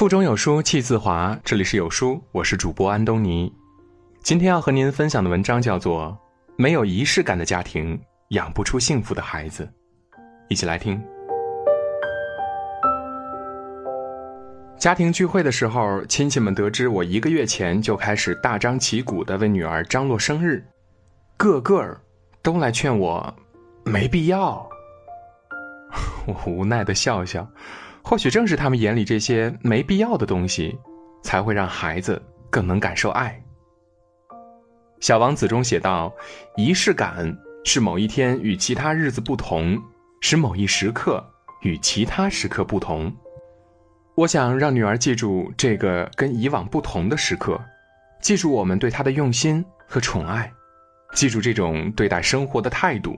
腹中有书气自华，这里是有书，我是主播安东尼。今天要和您分享的文章叫做《没有仪式感的家庭养不出幸福的孩子》，一起来听。家庭聚会的时候，亲戚们得知我一个月前就开始大张旗鼓的为女儿张罗生日，个个都来劝我，没必要。我无奈的笑笑。或许正是他们眼里这些没必要的东西，才会让孩子更能感受爱。《小王子》中写道：“仪式感是某一天与其他日子不同，使某一时刻与其他时刻不同。”我想让女儿记住这个跟以往不同的时刻，记住我们对她的用心和宠爱，记住这种对待生活的态度，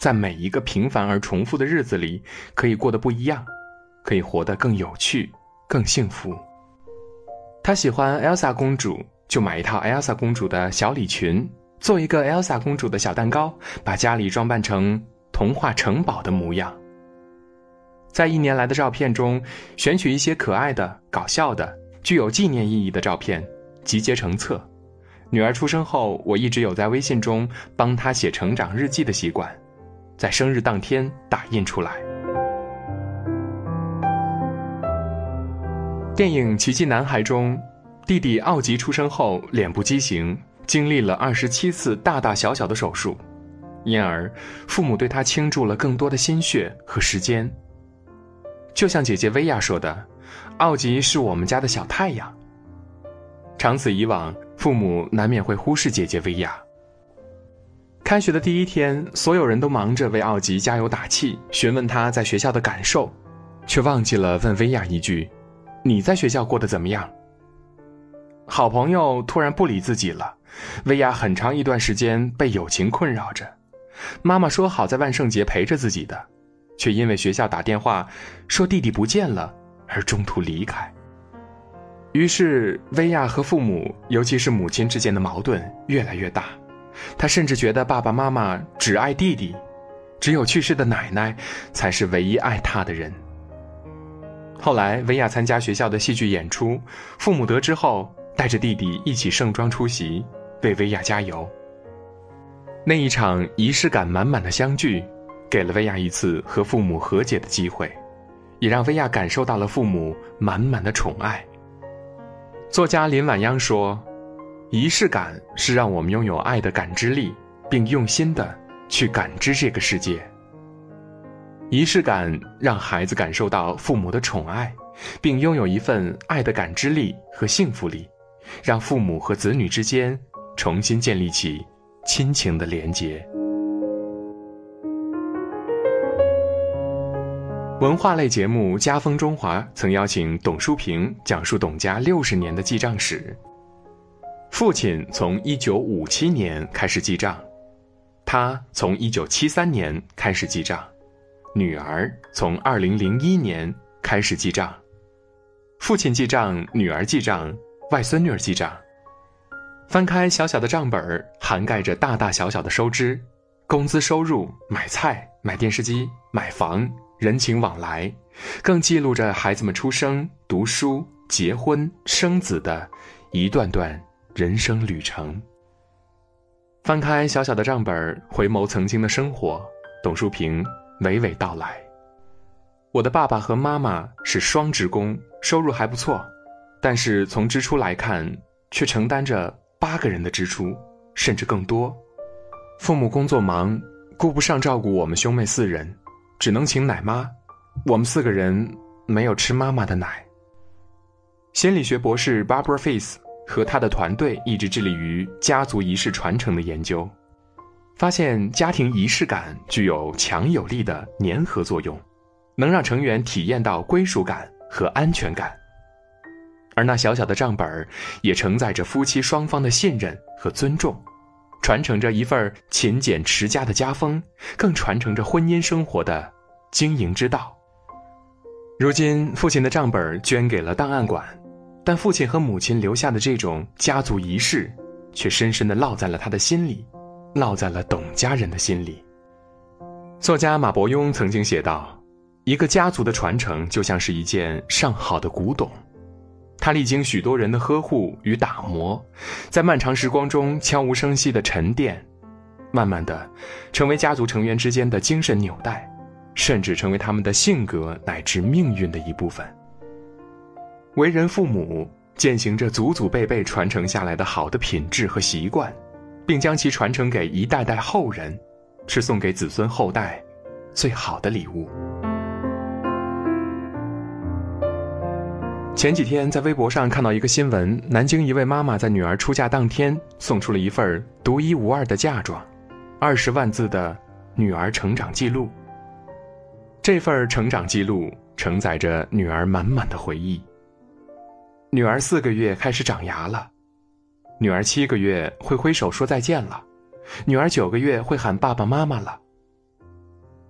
在每一个平凡而重复的日子里，可以过得不一样。可以活得更有趣、更幸福。他喜欢 Elsa 公主，就买一套 Elsa 公主的小礼裙，做一个 Elsa 公主的小蛋糕，把家里装扮成童话城堡的模样。在一年来的照片中，选取一些可爱的、搞笑的、具有纪念意义的照片，集结成册。女儿出生后，我一直有在微信中帮她写成长日记的习惯，在生日当天打印出来。电影《奇迹男孩》中，弟弟奥吉出生后脸部畸形，经历了二十七次大大小小的手术，因而父母对他倾注了更多的心血和时间。就像姐姐薇娅说的：“奥吉是我们家的小太阳。”长此以往，父母难免会忽视姐姐薇娅。开学的第一天，所有人都忙着为奥吉加油打气，询问他在学校的感受，却忘记了问薇娅一句。你在学校过得怎么样？好朋友突然不理自己了，薇娅很长一段时间被友情困扰着。妈妈说好在万圣节陪着自己的，却因为学校打电话说弟弟不见了而中途离开。于是薇娅和父母，尤其是母亲之间的矛盾越来越大。她甚至觉得爸爸妈妈只爱弟弟，只有去世的奶奶才是唯一爱她的人。后来，薇娅参加学校的戏剧演出，父母得知后，带着弟弟一起盛装出席，为薇娅加油。那一场仪式感满满的相聚，给了薇娅一次和父母和解的机会，也让薇娅感受到了父母满满的宠爱。作家林晚央说：“仪式感是让我们拥有爱的感知力，并用心的去感知这个世界。”仪式感让孩子感受到父母的宠爱，并拥有一份爱的感知力和幸福力，让父母和子女之间重新建立起亲情的连结。文化类节目《家风中华》曾邀请董书平讲述董家六十年的记账史。父亲从一九五七年开始记账，他从一九七三年开始记账。女儿从二零零一年开始记账，父亲记账，女儿记账，外孙女儿记账。翻开小小的账本涵盖着大大小小的收支、工资收入、买菜、买电视机、买房、人情往来，更记录着孩子们出生、读书、结婚、生子的一段段人生旅程。翻开小小的账本回眸曾经的生活，董淑平。娓娓道来。我的爸爸和妈妈是双职工，收入还不错，但是从支出来看，却承担着八个人的支出，甚至更多。父母工作忙，顾不上照顾我们兄妹四人，只能请奶妈。我们四个人没有吃妈妈的奶。心理学博士 Barbara Face 和他的团队一直致力于家族仪式传承的研究。发现家庭仪式感具有强有力的粘合作用，能让成员体验到归属感和安全感。而那小小的账本也承载着夫妻双方的信任和尊重，传承着一份勤俭持家的家风，更传承着婚姻生活的经营之道。如今，父亲的账本捐给了档案馆，但父亲和母亲留下的这种家族仪式，却深深地烙在了他的心里。烙在了董家人的心里。作家马伯庸曾经写道：“一个家族的传承就像是一件上好的古董，它历经许多人的呵护与打磨，在漫长时光中悄无声息的沉淀，慢慢的，成为家族成员之间的精神纽带，甚至成为他们的性格乃至命运的一部分。为人父母，践行着祖祖辈辈传承下来的好的品质和习惯，并将其传承给一代代后人，是送给子孙后代最好的礼物。前几天在微博上看到一个新闻，南京一位妈妈在女儿出嫁当天送出了一份独一无二的嫁妆，二十万字的女儿成长记录。这份成长记录承载着女儿满满的回忆。女儿四个月开始长牙了，女儿七个月会挥手说再见了，女儿九个月会喊爸爸妈妈了。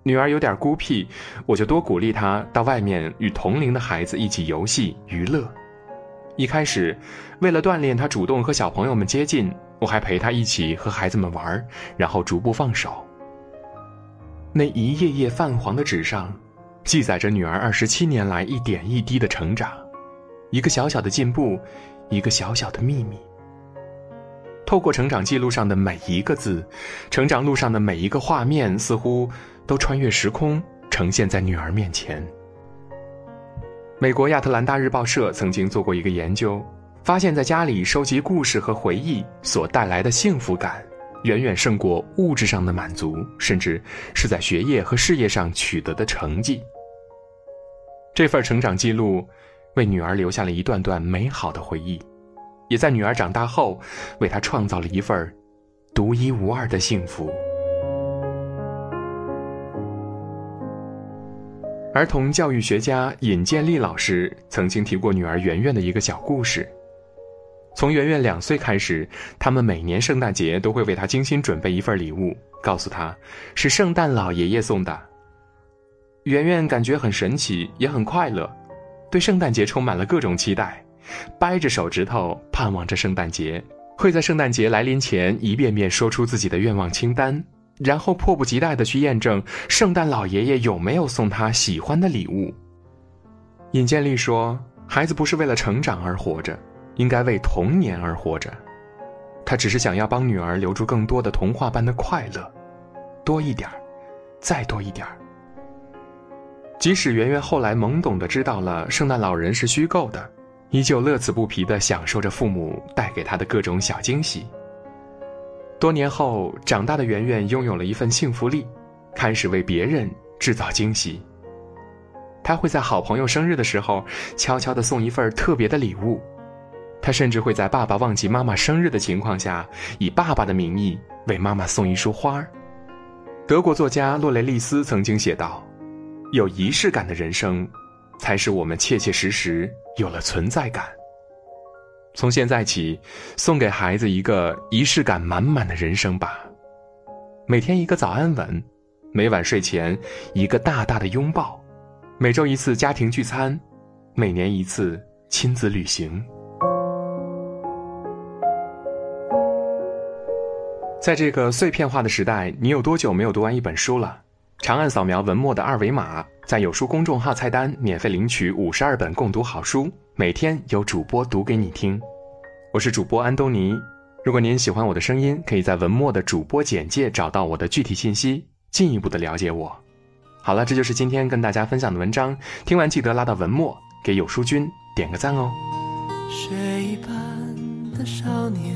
女儿有点孤僻，我就多鼓励她到外面与同龄的孩子一起游戏娱乐。一开始，为了锻炼她主动和小朋友们接近，我还陪她一起和孩子们玩，然后逐步放手。那一页页泛黄的纸上，记载着女儿二十七年来一点一滴的成长。一个小小的进步，一个小小的秘密。透过成长记录上的每一个字，成长路上的每一个画面，似乎都穿越时空，呈现在女儿面前。美国亚特兰大日报社曾经做过一个研究，发现，在家里收集故事和回忆所带来的幸福感，远远胜过物质上的满足，甚至是在学业和事业上取得的成绩。这份成长记录。为女儿留下了一段段美好的回忆，也在女儿长大后，为她创造了一份独一无二的幸福。儿童教育学家尹建莉老师曾经提过女儿圆圆的一个小故事。从圆圆两岁开始，他们每年圣诞节都会为她精心准备一份礼物，告诉她是圣诞老爷爷送的。圆圆感觉很神奇，也很快乐。对圣诞节充满了各种期待，掰着手指头盼望着圣诞节，会在圣诞节来临前一遍遍说出自己的愿望清单，然后迫不及待的去验证圣诞老爷爷有没有送他喜欢的礼物。尹建莉说：“孩子不是为了成长而活着，应该为童年而活着。他只是想要帮女儿留住更多的童话般的快乐，多一点再多一点即使圆圆后来懵懂的知道了圣诞老人是虚构的，依旧乐此不疲的享受着父母带给他的各种小惊喜。多年后，长大的圆圆拥有了一份幸福力，开始为别人制造惊喜。他会在好朋友生日的时候，悄悄的送一份特别的礼物。他甚至会在爸爸忘记妈妈生日的情况下，以爸爸的名义为妈妈送一束花德国作家洛雷利斯曾经写道。有仪式感的人生，才使我们切切实实有了存在感。从现在起，送给孩子一个仪式感满满的人生吧。每天一个早安吻，每晚睡前一个大大的拥抱，每周一次家庭聚餐，每年一次亲子旅行。在这个碎片化的时代，你有多久没有读完一本书了？长按扫描文末的二维码，在有书公众号菜单免费领取五十二本共读好书，每天有主播读给你听。我是主播安东尼。如果您喜欢我的声音，可以在文末的主播简介找到我的具体信息，进一步的了解我。好了，这就是今天跟大家分享的文章。听完记得拉到文末给有书君点个赞哦。雪一般的少年，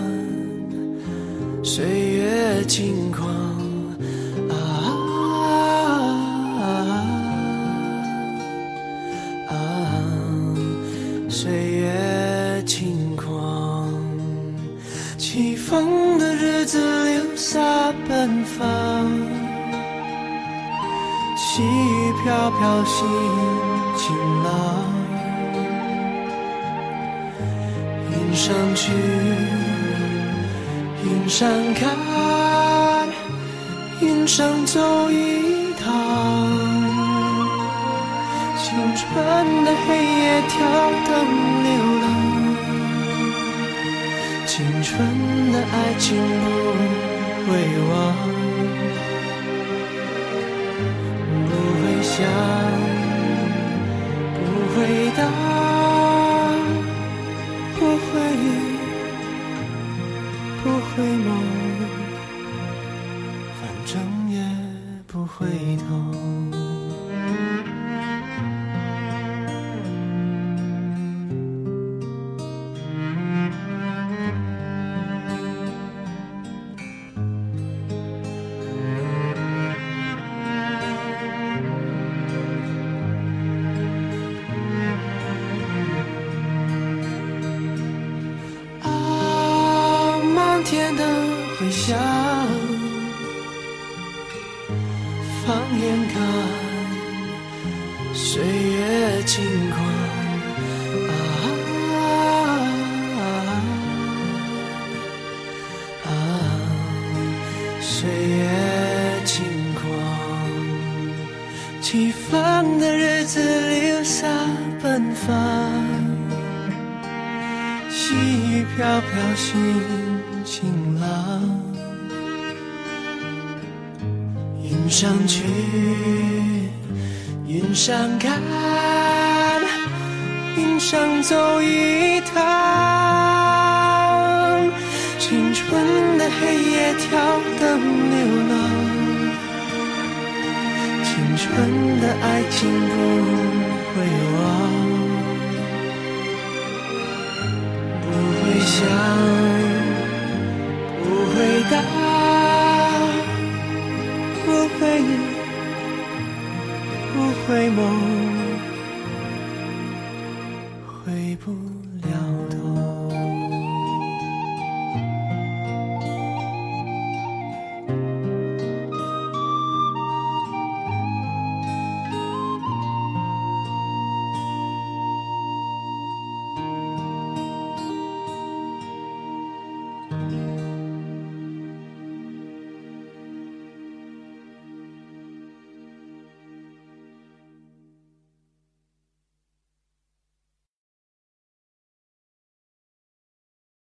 轻狂啊啊,啊，岁月轻狂，起风的日子留下奔放，细雨飘飘心晴朗，云上去，云上看。云上走一趟。青春的黑夜，跳灯流浪。青春的爱情不会忘，不会想，不会答，不会不会梦，放眼看，岁月轻上去，云上看，云上走一趟。青春的黑夜，跳灯流浪。青春的爱情不会忘。